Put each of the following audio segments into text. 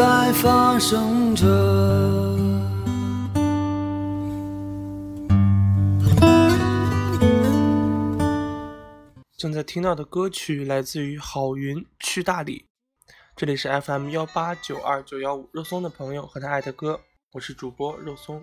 在发生着。正在听到的歌曲来自于郝云去大理，这里是 FM 幺八九二九幺五肉松的朋友和他爱的歌，我是主播肉松。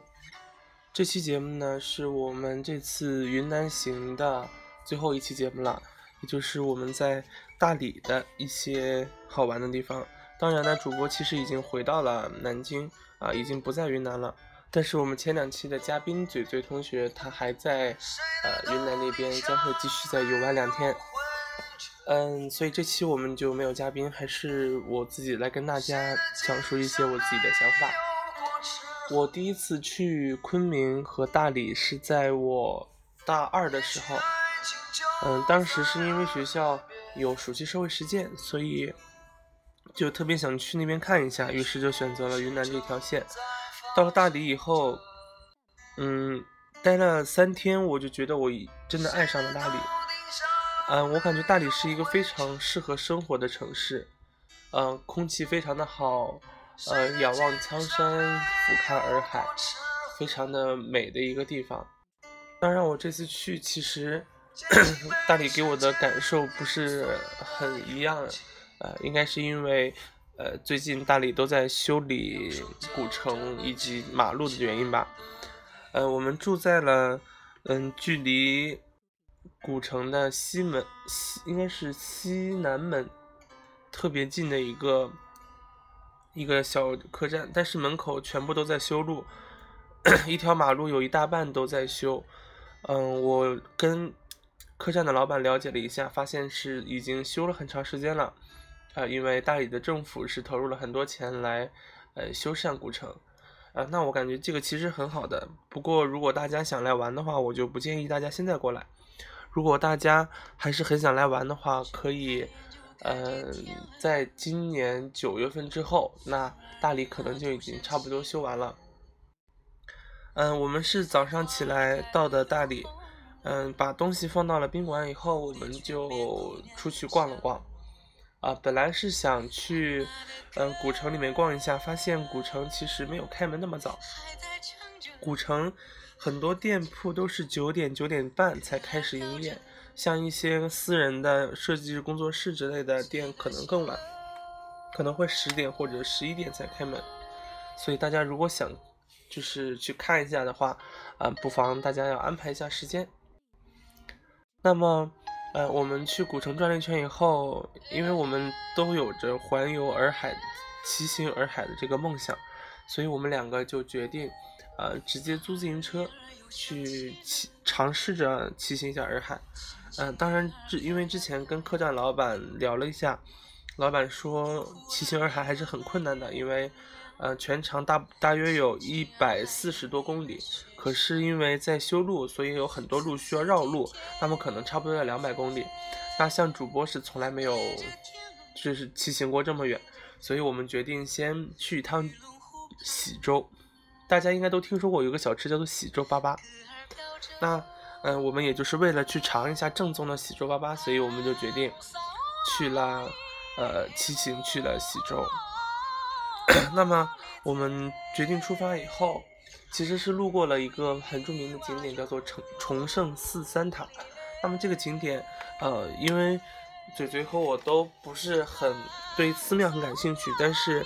这期节目呢是我们这次云南行的最后一期节目了，也就是我们在大理的一些好玩的地方。当然呢，主播其实已经回到了南京啊，已经不在云南了。但是我们前两期的嘉宾嘴嘴同学，他还在呃云南那边，将会继续再游玩两天。嗯，所以这期我们就没有嘉宾，还是我自己来跟大家讲述一些我自己的想法。我第一次去昆明和大理是在我大二的时候，嗯，当时是因为学校有暑期社会实践，所以就特别想去那边看一下，于是就选择了云南这条线。到了大理以后，嗯，待了三天，我就觉得我真的爱上了大理。嗯，我感觉大理是一个非常适合生活的城市，嗯，空气非常的好，呃，仰望苍山，俯瞰洱海，非常的美的一个地方。当然，我这次去其实 大理给我的感受不是很一样，呃，应该是因为。呃，最近大理都在修理古城以及马路的原因吧。呃，我们住在了，嗯，距离古城的西门西应该是西南门特别近的一个一个小客栈，但是门口全部都在修路，一条马路有一大半都在修。嗯，我跟客栈的老板了解了一下，发现是已经修了很长时间了。啊，因为大理的政府是投入了很多钱来，呃，修缮古城，啊，那我感觉这个其实很好的。不过，如果大家想来玩的话，我就不建议大家现在过来。如果大家还是很想来玩的话，可以，嗯，在今年九月份之后，那大理可能就已经差不多修完了。嗯，我们是早上起来到的大理，嗯，把东西放到了宾馆以后，我们就出去逛了逛。啊，本来是想去，嗯，古城里面逛一下，发现古城其实没有开门那么早。古城很多店铺都是九点九点半才开始营业，像一些私人的设计工作室之类的店可能更晚，可能会十点或者十一点才开门。所以大家如果想就是去看一下的话，啊，不妨大家要安排一下时间。那么。呃，我们去古城转了一圈以后，因为我们都有着环游洱海、骑行洱海的这个梦想，所以我们两个就决定，呃，直接租自行车去骑，尝试着骑行一下洱海。嗯，当然，之因为之前跟客栈老板聊了一下，老板说骑行洱海还是很困难的，因为。呃，全长大大约有一百四十多公里，可是因为在修路，所以有很多路需要绕路，那么可能差不多要两百公里。那像主播是从来没有就是骑行过这么远，所以我们决定先去一趟喜洲。大家应该都听说过有个小吃叫做喜洲粑粑。那，嗯，我们也就是为了去尝一下正宗的喜洲粑粑，所以我们就决定去了，呃，骑行去了喜洲。那么我们决定出发以后，其实是路过了一个很著名的景点，叫做崇崇圣寺三塔。那么这个景点，呃，因为嘴嘴和我都不是很对寺庙很感兴趣，但是，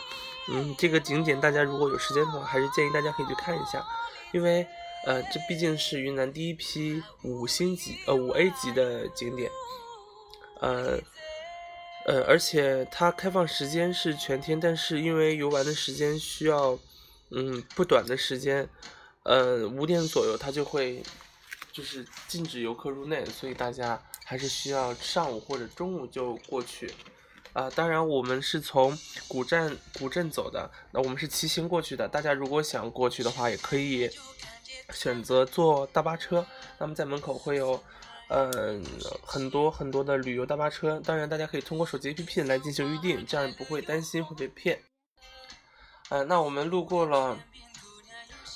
嗯，这个景点大家如果有时间的话，还是建议大家可以去看一下，因为，呃，这毕竟是云南第一批五星级呃五 A 级的景点，呃。呃，而且它开放时间是全天，但是因为游玩的时间需要，嗯，不短的时间，呃，五点左右它就会就是禁止游客入内，所以大家还是需要上午或者中午就过去。啊，当然我们是从古镇古镇走的，那我们是骑行过去的。大家如果想过去的话，也可以选择坐大巴车，那么在门口会有。嗯，很多很多的旅游大巴车，当然大家可以通过手机 APP 来进行预定，这样不会担心会被骗。呃，那我们路过了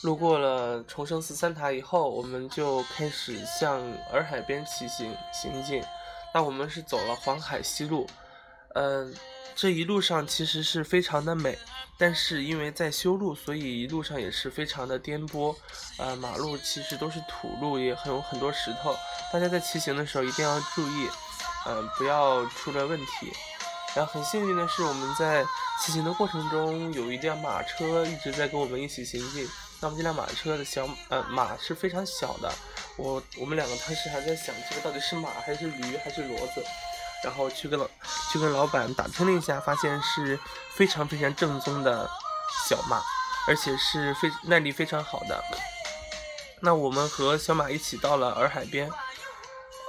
路过了重生寺三塔以后，我们就开始向洱海边骑行行进。那我们是走了黄海西路，嗯。这一路上其实是非常的美，但是因为在修路，所以一路上也是非常的颠簸。呃，马路其实都是土路，也很有很多石头。大家在骑行的时候一定要注意，嗯，不要出了问题。然后很幸运的是，我们在骑行的过程中有一辆马车一直在跟我们一起行进。那么这辆马车的小呃马是非常小的，我我们两个当时还在想，这个到底是马还是驴还是骡子？然后去跟老去跟老板打听了一下，发现是非常非常正宗的小马，而且是非耐力非常好的。那我们和小马一起到了洱海边，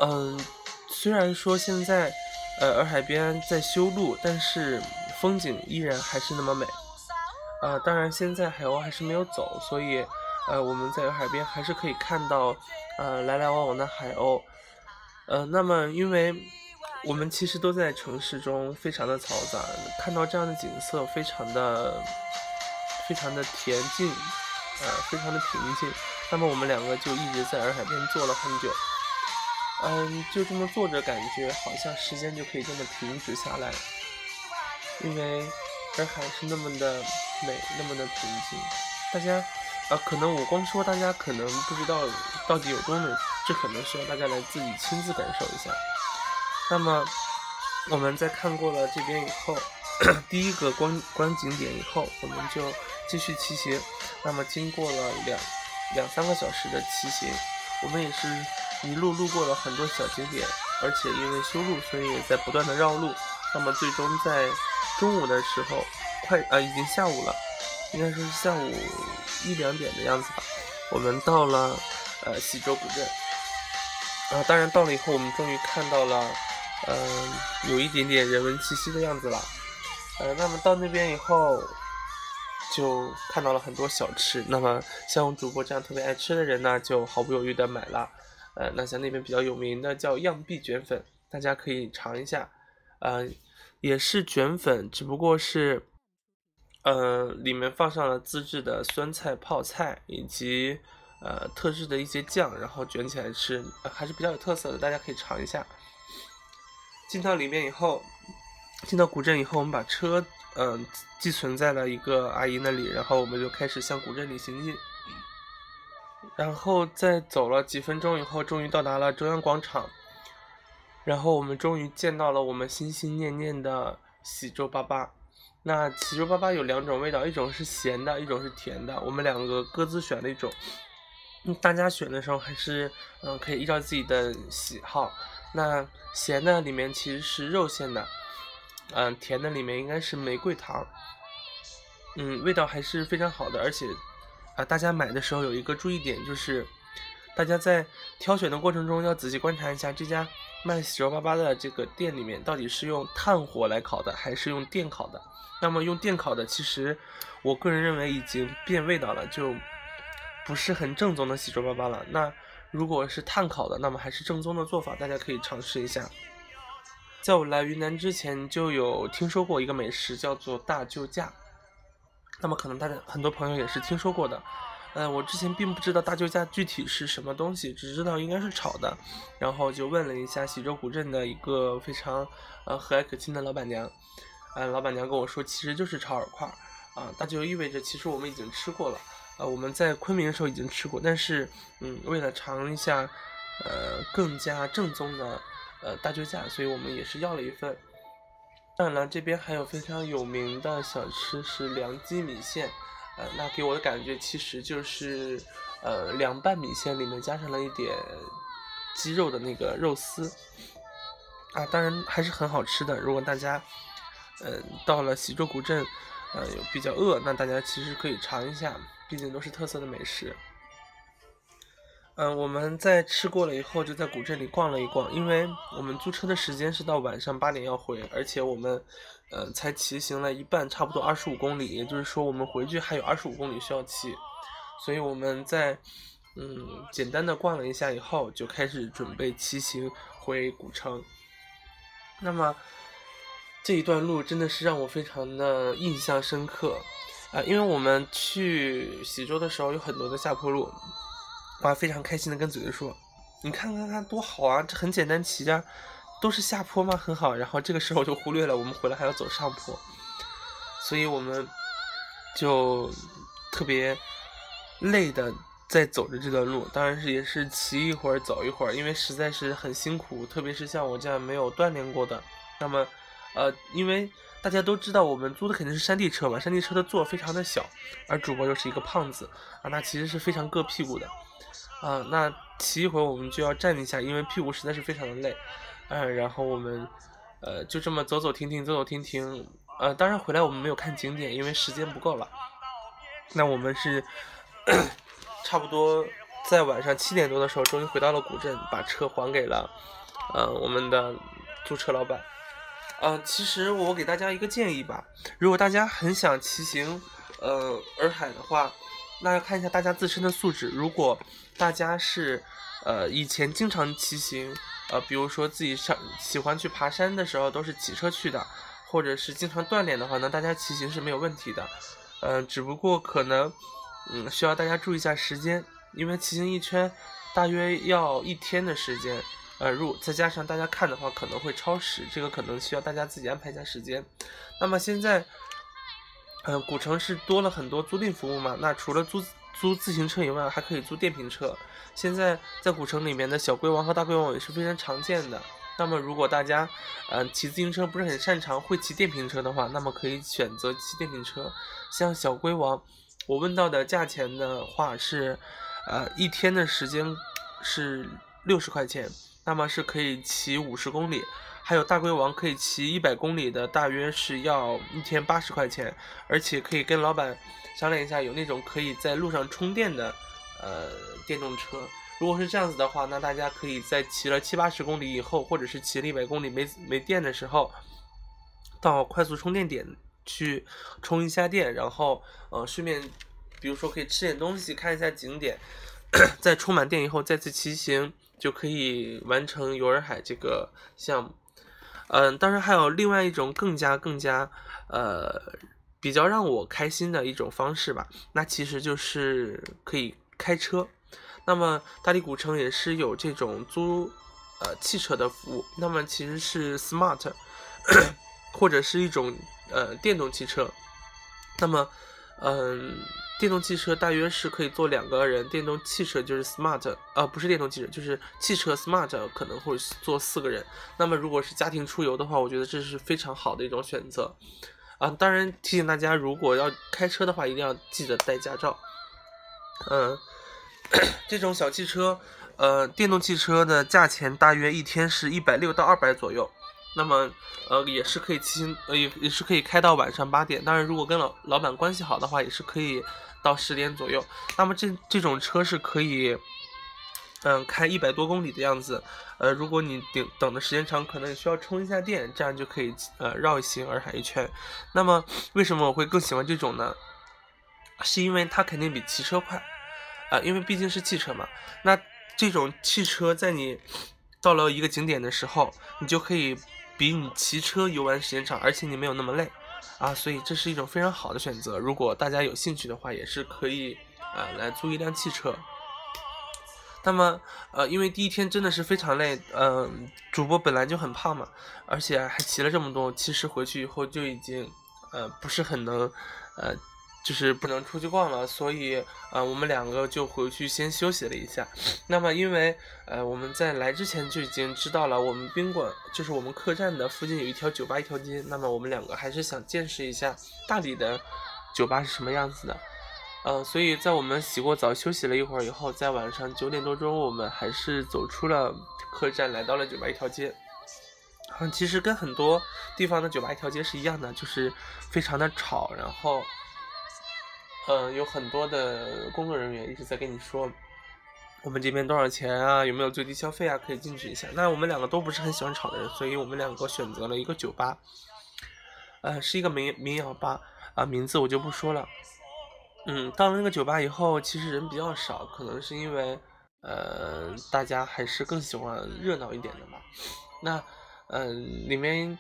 嗯，虽然说现在呃洱海边在修路，但是风景依然还是那么美。呃，当然现在海鸥还是没有走，所以呃我们在洱海边还是可以看到呃来来往往的海鸥。呃，那么因为。我们其实都在城市中，非常的嘈杂，看到这样的景色，非常的、非常的恬静，呃，非常的平静。那么我们两个就一直在洱海边坐了很久，嗯，就这么坐着，感觉好像时间就可以这么停止下来，因为洱海是那么的美，那么的平静。大家，啊，可能我光说，大家可能不知道到底有多美，这可能需要大家来自己亲自感受一下。那么，我们在看过了这边以后，第一个观观景点以后，我们就继续骑行。那么，经过了两两三个小时的骑行，我们也是一路路过了很多小景点，而且因为修路，所以也在不断的绕路。那么，最终在中午的时候，快啊，已经下午了，应该说是下午一两点的样子吧，我们到了呃喜洲古镇。啊，当然到了以后，我们终于看到了。嗯，有一点点人文气息的样子了。呃，那么到那边以后，就看到了很多小吃。那么像主播这样特别爱吃的人呢，就毫不犹豫的买了。呃，那像那边比较有名的叫漾碧卷粉，大家可以尝一下。呃，也是卷粉，只不过是，呃，里面放上了自制的酸菜泡菜以及呃特制的一些酱，然后卷起来吃，还是比较有特色的，大家可以尝一下。进到里面以后，进到古镇以后，我们把车嗯寄存在了一个阿姨那里，然后我们就开始向古镇里行进。然后在走了几分钟以后，终于到达了中央广场。然后我们终于见到了我们心心念念的喜洲粑粑。那喜洲粑粑有两种味道，一种是咸的，一种是甜的。我们两个各自选了一种。大家选的时候还是嗯可以依照自己的喜好。那咸的里面其实是肉馅的，嗯，甜的里面应该是玫瑰糖，嗯，味道还是非常好的。而且，啊，大家买的时候有一个注意点，就是大家在挑选的过程中要仔细观察一下这家卖喜洲粑粑的这个店里面到底是用炭火来烤的还是用电烤的。那么用电烤的，其实我个人认为已经变味道了，就不是很正宗的喜洲粑粑了。那。如果是炭烤的，那么还是正宗的做法，大家可以尝试一下。在我来云南之前，就有听说过一个美食，叫做大救驾。那么可能大家很多朋友也是听说过的。嗯，我之前并不知道大救驾具体是什么东西，只知道应该是炒的，然后就问了一下喜洲古镇的一个非常呃和蔼可亲的老板娘，呃，老板娘跟我说其实就是炒饵块儿啊，那就意味着其实我们已经吃过了，呃，我们在昆明的时候已经吃过，但是嗯，为了尝一下呃更加正宗的呃大救驾，所以我们也是要了一份。当然了，这边还有非常有名的小吃是凉鸡米线。呃，那给我的感觉其实就是，呃，凉拌米线里面加上了一点鸡肉的那个肉丝，啊，当然还是很好吃的。如果大家，嗯，到了喜洲古镇，呃，有比较饿，那大家其实可以尝一下，毕竟都是特色的美食。嗯，我们在吃过了以后，就在古镇里逛了一逛，因为我们租车的时间是到晚上八点要回，而且我们，呃，才骑行了一半，差不多二十五公里，也就是说我们回去还有二十五公里需要骑，所以我们在，嗯，简单的逛了一下以后，就开始准备骑行回古城。那么这一段路真的是让我非常的印象深刻，啊，因为我们去喜洲的时候有很多的下坡路。我还非常开心的跟嘴嘴说：“你看看看多好啊，这很简单骑着，都是下坡吗？很好。”然后这个时候就忽略了我们回来还要走上坡，所以我们就特别累的在走着这段路。当然是也是骑一会儿走一会儿，因为实在是很辛苦，特别是像我这样没有锻炼过的。那么，呃，因为大家都知道我们租的肯定是山地车嘛，山地车的座非常的小，而主播又是一个胖子啊，那其实是非常硌屁股的。啊，那骑一会我们就要站一下，因为屁股实在是非常的累。嗯，然后我们，呃，就这么走走停停，走走停停。呃，当然回来我们没有看景点，因为时间不够了。那我们是差不多在晚上七点多的时候，终于回到了古镇，把车还给了呃我们的租车老板。嗯，其实我给大家一个建议吧，如果大家很想骑行呃洱海的话。那要看一下大家自身的素质。如果大家是，呃，以前经常骑行，呃，比如说自己上喜欢去爬山的时候都是骑车去的，或者是经常锻炼的话，那大家骑行是没有问题的。嗯，只不过可能，嗯，需要大家注意一下时间，因为骑行一圈大约要一天的时间。呃，入再加上大家看的话，可能会超时，这个可能需要大家自己安排一下时间。那么现在。嗯，古城是多了很多租赁服务嘛？那除了租租自行车以外，还可以租电瓶车。现在在古城里面的小龟王和大龟王也是非常常见的。那么如果大家，嗯，骑自行车不是很擅长，会骑电瓶车的话，那么可以选择骑电瓶车。像小龟王，我问到的价钱的话是，呃，一天的时间是六十块钱，那么是可以骑五十公里。还有大龟王可以骑一百公里的，大约是要一天八十块钱，而且可以跟老板商量一下，有那种可以在路上充电的，呃，电动车。如果是这样子的话，那大家可以在骑了七八十公里以后，或者是骑了一百公里没没电的时候，到快速充电点去充一下电，然后呃顺便，比如说可以吃点东西，看一下景点，在充满电以后再次骑行，就可以完成游洱海这个项目。嗯，当然还有另外一种更加更加，呃，比较让我开心的一种方式吧。那其实就是可以开车。那么大理古城也是有这种租呃汽车的服务。那么其实是 smart，或者是一种呃电动汽车。那么，嗯。电动汽车大约是可以坐两个人，电动汽车就是 smart，呃，不是电动汽车，就是汽车 smart 可能会坐四个人。那么如果是家庭出游的话，我觉得这是非常好的一种选择。啊，当然提醒大家，如果要开车的话，一定要记得带驾照。嗯，这种小汽车，呃，电动汽车的价钱大约一天是一百六到二百左右。那么，呃，也是可以骑行，呃，也也是可以开到晚上八点。当然，如果跟老老板关系好的话，也是可以到十点左右。那么这这种车是可以，嗯，开一百多公里的样子。呃，如果你等等的时间长，可能也需要充一下电，这样就可以呃绕行洱海一圈。那么为什么我会更喜欢这种呢？是因为它肯定比骑车快，啊，因为毕竟是汽车嘛。那这种汽车在你到了一个景点的时候，你就可以。比你骑车游玩时间长，而且你没有那么累，啊，所以这是一种非常好的选择。如果大家有兴趣的话，也是可以啊来租一辆汽车。那么，呃，因为第一天真的是非常累，嗯，主播本来就很胖嘛，而且还骑了这么多，其实回去以后就已经，呃，不是很能，呃，就是不能出去逛了，所以，呃，我们两个就回去先休息了一下。那么，因为，呃，我们在来之前就已经知道了，我们宾馆就是我们客栈的附近有一条酒吧一条街，那么我们两个还是想见识一下大理的酒吧是什么样子的。嗯，所以在我们洗过澡、休息了一会儿以后，在晚上九点多钟，我们还是走出了客栈，来到了酒吧一条街。嗯，其实跟很多地方的酒吧一条街是一样的，就是非常的吵，然后，嗯，有很多的工作人员一直在跟你说，我们这边多少钱啊？有没有最低消费啊？可以进去一下。那我们两个都不是很喜欢吵的人，所以我们两个选择了一个酒吧，呃，是一个民民谣吧，啊，名字我就不说了。嗯，到了那个酒吧以后，其实人比较少，可能是因为，呃，大家还是更喜欢热闹一点的吧。那，嗯，里面，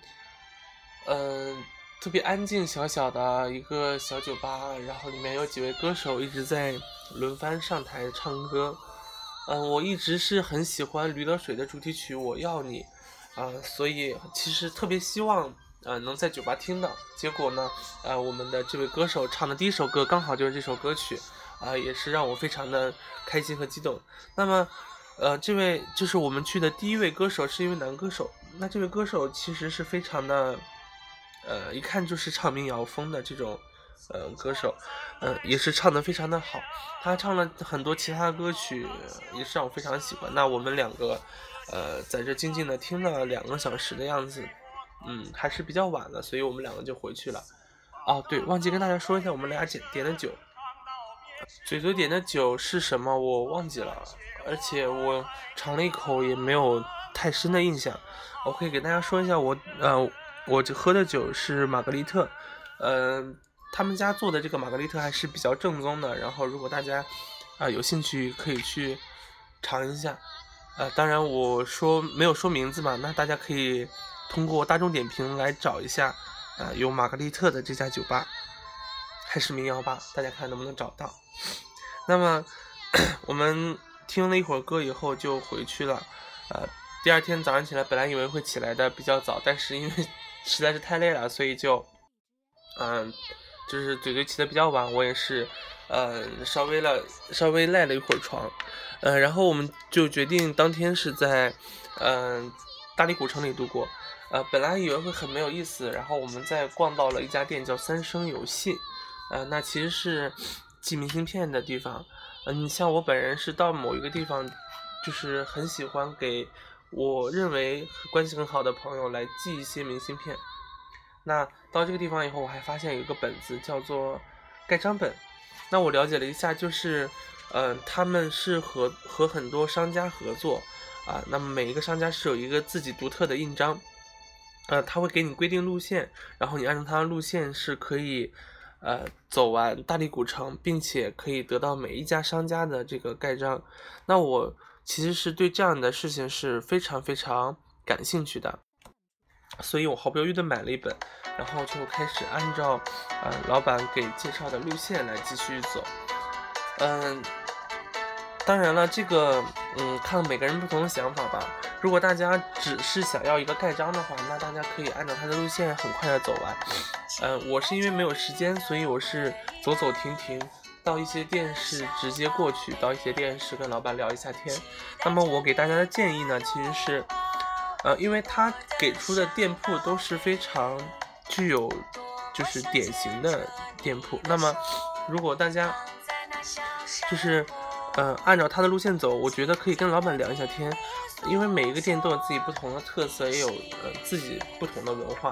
嗯，特别安静，小小的一个小酒吧，然后里面有几位歌手一直在轮番上台唱歌。嗯，我一直是很喜欢《驴得水》的主题曲《我要你》，啊，所以其实特别希望。呃，能在酒吧听到，结果呢，呃，我们的这位歌手唱的第一首歌刚好就是这首歌曲，啊，也是让我非常的开心和激动。那么，呃，这位就是我们去的第一位歌手，是一位男歌手。那这位歌手其实是非常的，呃，一看就是唱民谣风的这种，呃，歌手，呃，也是唱的非常的好。他唱了很多其他歌曲，也是让我非常喜欢。那我们两个，呃，在这静静的听了两个小时的样子。嗯，还是比较晚了，所以我们两个就回去了。哦，对，忘记跟大家说一下，我们俩点点的酒，嘴嘴点的酒是什么？我忘记了，而且我尝了一口也没有太深的印象。我可以给大家说一下，我呃，我喝的酒是玛格丽特，嗯，他们家做的这个玛格丽特还是比较正宗的。然后，如果大家啊有兴趣，可以去尝一下。呃，当然我说没有说名字嘛，那大家可以。通过大众点评来找一下，呃，有玛格丽特的这家酒吧，还是民谣吧？大家看能不能找到？那么 我们听了一会儿歌以后就回去了。呃，第二天早上起来，本来以为会起来的比较早，但是因为实在是太累了，所以就，嗯，就是嘴嘴起的比较晚，我也是，嗯，稍微了稍微赖了一会儿床，呃，然后我们就决定当天是在，嗯，大理古城里度过。呃，本来以为会很没有意思，然后我们在逛到了一家店叫三生有信，呃，那其实是寄明信片的地方。嗯，像我本人是到某一个地方，就是很喜欢给我认为关系很好的朋友来寄一些明信片。那到这个地方以后，我还发现有一个本子叫做盖章本。那我了解了一下，就是，呃，他们是和和很多商家合作，啊，那么每一个商家是有一个自己独特的印章。呃，他会给你规定路线，然后你按照他的路线是可以，呃，走完大理古城，并且可以得到每一家商家的这个盖章。那我其实是对这样的事情是非常非常感兴趣的，所以我毫不犹豫的买了一本，然后就开始按照呃老板给介绍的路线来继续走，嗯。当然了，这个嗯，看每个人不同的想法吧。如果大家只是想要一个盖章的话，那大家可以按照他的路线很快的走完。嗯，我是因为没有时间，所以我是走走停停，到一些店是直接过去，到一些店是跟老板聊一下天。那么我给大家的建议呢，其实是，呃，因为他给出的店铺都是非常具有就是典型的店铺。那么如果大家就是。嗯，按照他的路线走，我觉得可以跟老板聊一下天，因为每一个店都有自己不同的特色，也有呃自己不同的文化。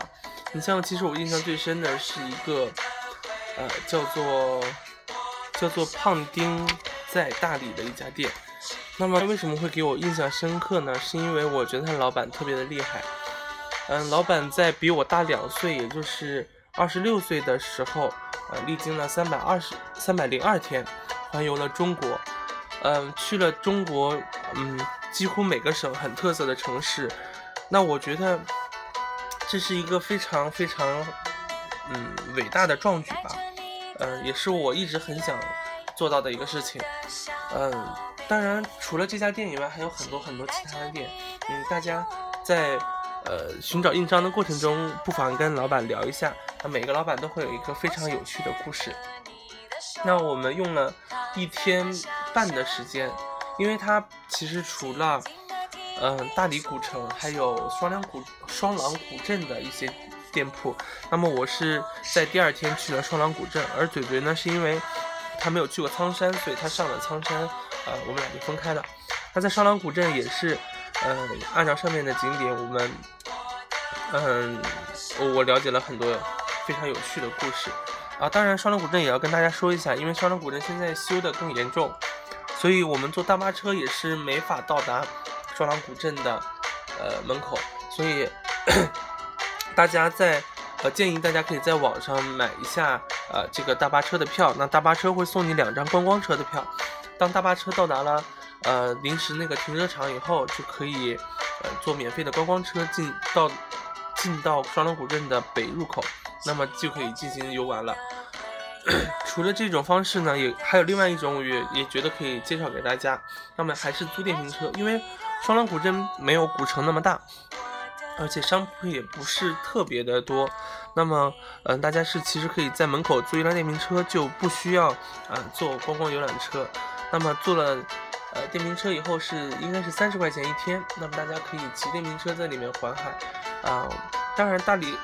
你像，其实我印象最深的是一个，呃，叫做叫做胖丁在大理的一家店。那么为什么会给我印象深刻呢？是因为我觉得他老板特别的厉害。嗯，老板在比我大两岁，也就是二十六岁的时候，呃，历经了三百二十三百零二天，环游了中国。嗯，去了中国，嗯，几乎每个省很特色的城市，那我觉得这是一个非常非常嗯伟大的壮举吧，嗯，也是我一直很想做到的一个事情，嗯，当然除了这家店以外，还有很多很多其他的店，嗯，大家在呃寻找印章的过程中，不妨跟老板聊一下，那每个老板都会有一个非常有趣的故事。那我们用了一天半的时间，因为它其实除了，嗯，大理古城，还有双廊古双廊古镇的一些店铺。那么我是在第二天去了双廊古镇，而嘴嘴呢，是因为他没有去过苍山，所以他上了苍山，呃，我们俩就分开了。他在双廊古镇也是，嗯，按照上面的景点，我们，嗯，我了解了很多非常有趣的故事。啊，当然，双廊古镇也要跟大家说一下，因为双廊古镇现在修的更严重，所以我们坐大巴车也是没法到达双廊古镇的呃门口，所以大家在呃建议大家可以在网上买一下呃这个大巴车的票，那大巴车会送你两张观光车的票，当大巴车到达了呃临时那个停车场以后，就可以呃坐免费的观光车进到进到双廊古镇的北入口。那么就可以进行游玩了。除了这种方式呢，也还有另外一种，我也也觉得可以介绍给大家。那么还是租电瓶车，因为双廊古镇没有古城那么大，而且商铺也不是特别的多。那么，嗯，大家是其实可以在门口租一辆电瓶车，就不需要啊坐观光游览车。那么坐了呃电瓶车以后是应该是三十块钱一天。那么大家可以骑电瓶车在里面环海啊。当然大理。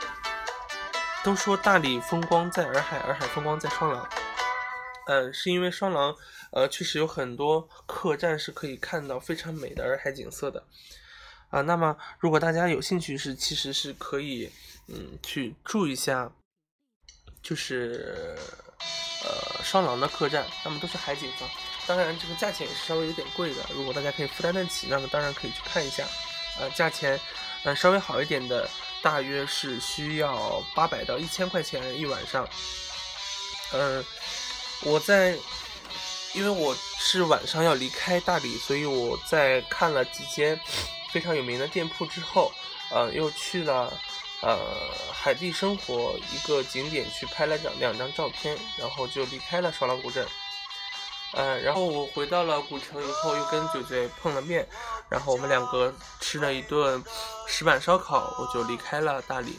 都说大理风光在洱海，洱海风光在双廊。嗯，是因为双廊，呃，确实有很多客栈是可以看到非常美的洱海景色的。啊，那么如果大家有兴趣，是其实是可以，嗯，去住一下，就是呃双廊的客栈，那么都是海景房。当然，这个价钱也是稍微有点贵的。如果大家可以负担得起，那么当然可以去看一下。呃，价钱，嗯，稍微好一点的。大约是需要八百到一千块钱一晚上。嗯，我在，因为我是晚上要离开大理，所以我在看了几间非常有名的店铺之后，呃，又去了呃海地生活一个景点去拍了两两张照片，然后就离开了双廊古镇。嗯，然后我回到了古城以后，又跟嘴嘴碰了面，然后我们两个吃了一顿石板烧烤，我就离开了大理。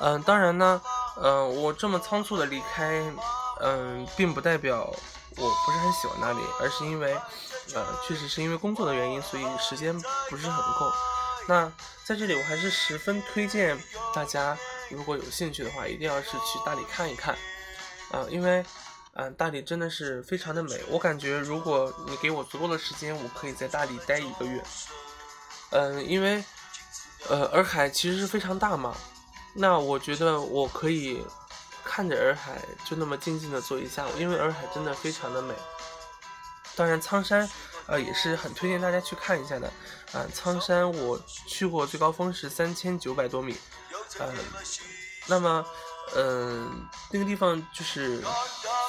嗯，当然呢，嗯，我这么仓促的离开，嗯，并不代表我不是很喜欢那里，而是因为，呃，确实是因为工作的原因，所以时间不是很够。那在这里，我还是十分推荐大家，如果有兴趣的话，一定要是去大理看一看，啊，因为。嗯，大理真的是非常的美。我感觉，如果你给我足够的时间，我可以在大理待一个月。嗯，因为，呃，洱海其实是非常大嘛。那我觉得我可以看着洱海，就那么静静的坐一下午，因为洱海真的非常的美。当然，苍山，呃，也是很推荐大家去看一下的。啊，苍山我去过，最高峰是三千九百多米。呃，那么，嗯，那个地方就是。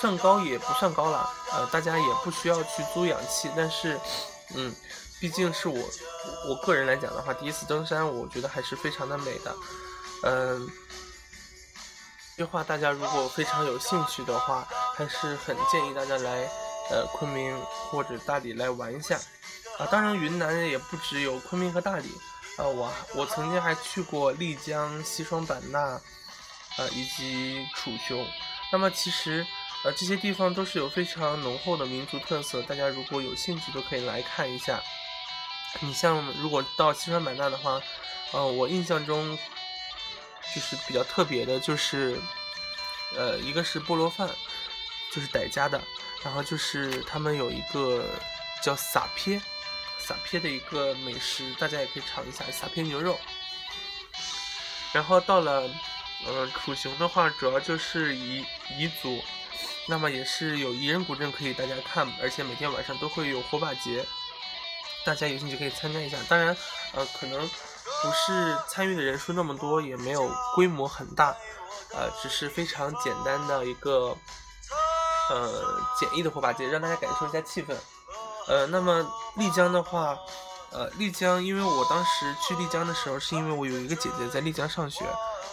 算高也不算高了，呃，大家也不需要去租氧气，但是，嗯，毕竟是我我个人来讲的话，第一次登山，我觉得还是非常的美的，嗯，这话大家如果非常有兴趣的话，还是很建议大家来，呃，昆明或者大理来玩一下，啊，当然云南也不只有昆明和大理，啊，我我曾经还去过丽江、西双版纳，啊，以及楚雄，那么其实。呃，这些地方都是有非常浓厚的民族特色，大家如果有兴趣都可以来看一下。你像如果到西双版纳的话，呃，我印象中就是比较特别的，就是呃，一个是菠萝饭，就是傣家的，然后就是他们有一个叫撒撇，撒撇的一个美食，大家也可以尝一下撒撇牛肉。然后到了嗯楚雄的话，主要就是彝彝族。那么也是有彝人古镇可以大家看，而且每天晚上都会有火把节，大家有兴趣可以参加一下。当然，呃，可能不是参与的人数那么多，也没有规模很大，呃，只是非常简单的一个呃简易的火把节，让大家感受一下气氛。呃，那么丽江的话，呃，丽江，因为我当时去丽江的时候，是因为我有一个姐姐在丽江上学，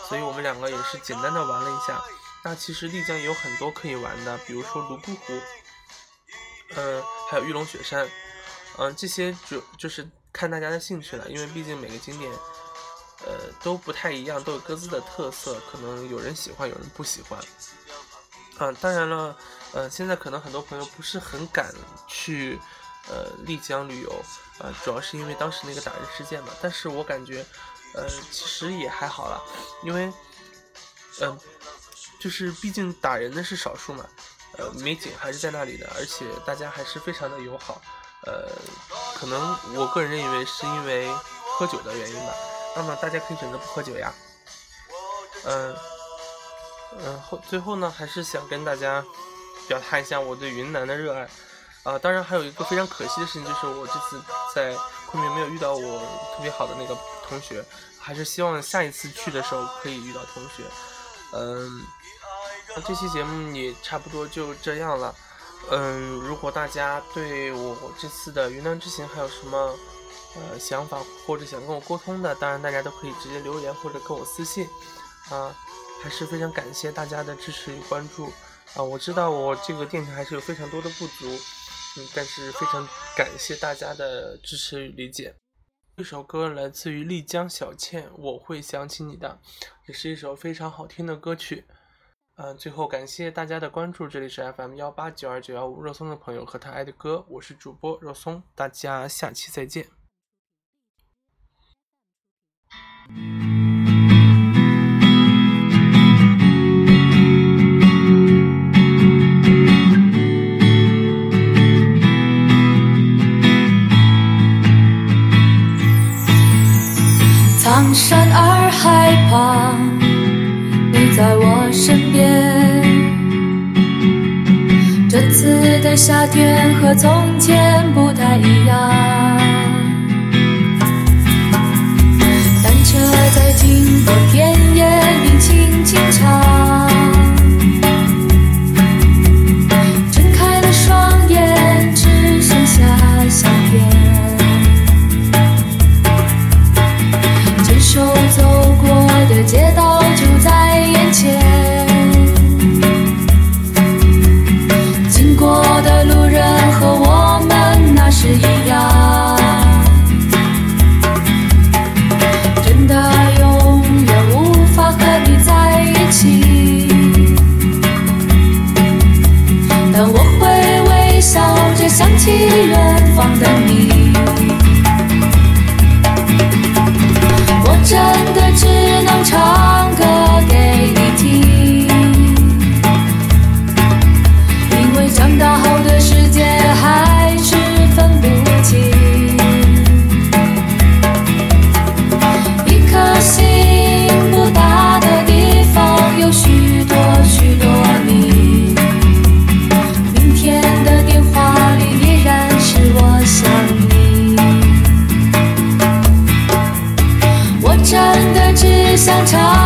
所以我们两个也是简单的玩了一下。那其实丽江也有很多可以玩的，比如说泸沽湖，嗯，还有玉龙雪山，嗯，这些主就是看大家的兴趣了，因为毕竟每个景点，呃，都不太一样，都有各自的特色，可能有人喜欢，有人不喜欢。啊，当然了，呃，现在可能很多朋友不是很敢去。呃，丽江旅游，呃，主要是因为当时那个打人事件嘛。但是我感觉，呃，其实也还好了，因为，嗯，就是毕竟打人的是少数嘛，呃，美景还是在那里的，而且大家还是非常的友好。呃，可能我个人认为是因为喝酒的原因吧。那么大家可以选择不喝酒呀。嗯，嗯，后最后呢，还是想跟大家表达一下我对云南的热爱。啊，当然还有一个非常可惜的事情，就是我这次在昆明没有遇到我特别好的那个同学，还是希望下一次去的时候可以遇到同学。嗯，那这期节目也差不多就这样了。嗯，如果大家对我这次的云南之行还有什么呃想法或者想跟我沟通的，当然大家都可以直接留言或者跟我私信。啊，还是非常感谢大家的支持与关注。啊，我知道我这个电台还是有非常多的不足。嗯，但是非常感谢大家的支持与理解。这首歌来自于丽江小倩，我会想起你的，也是一首非常好听的歌曲。嗯，最后感谢大家的关注，这里是 FM 幺八九二九幺五肉松的朋友和他爱的歌，我是主播肉松，大家下期再见。苍山洱海旁，在我身边。这次的夏天和从前不太一样。单车在经过田野里轻轻唱。睁开了双眼，只剩下夏天。牵手走过的。街道和我们那时一样，真的永远无法和你在一起，但我会微笑着想起远方的你，想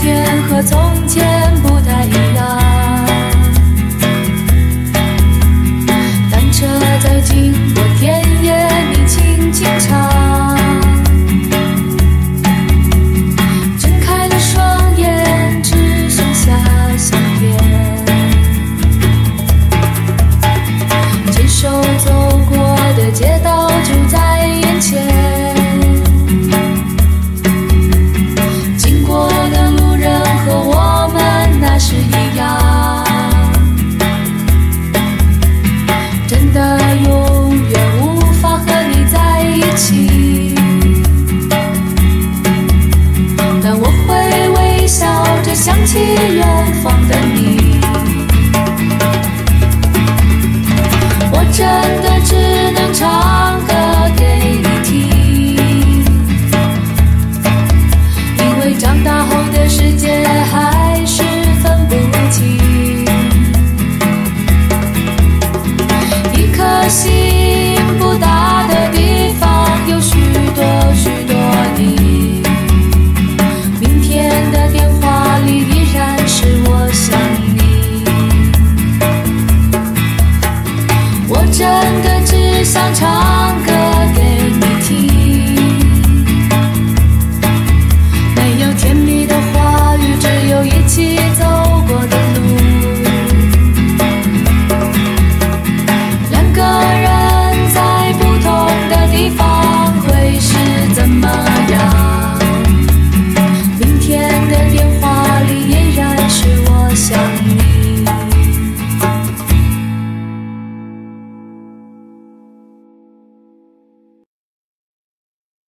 天和从前不太一样。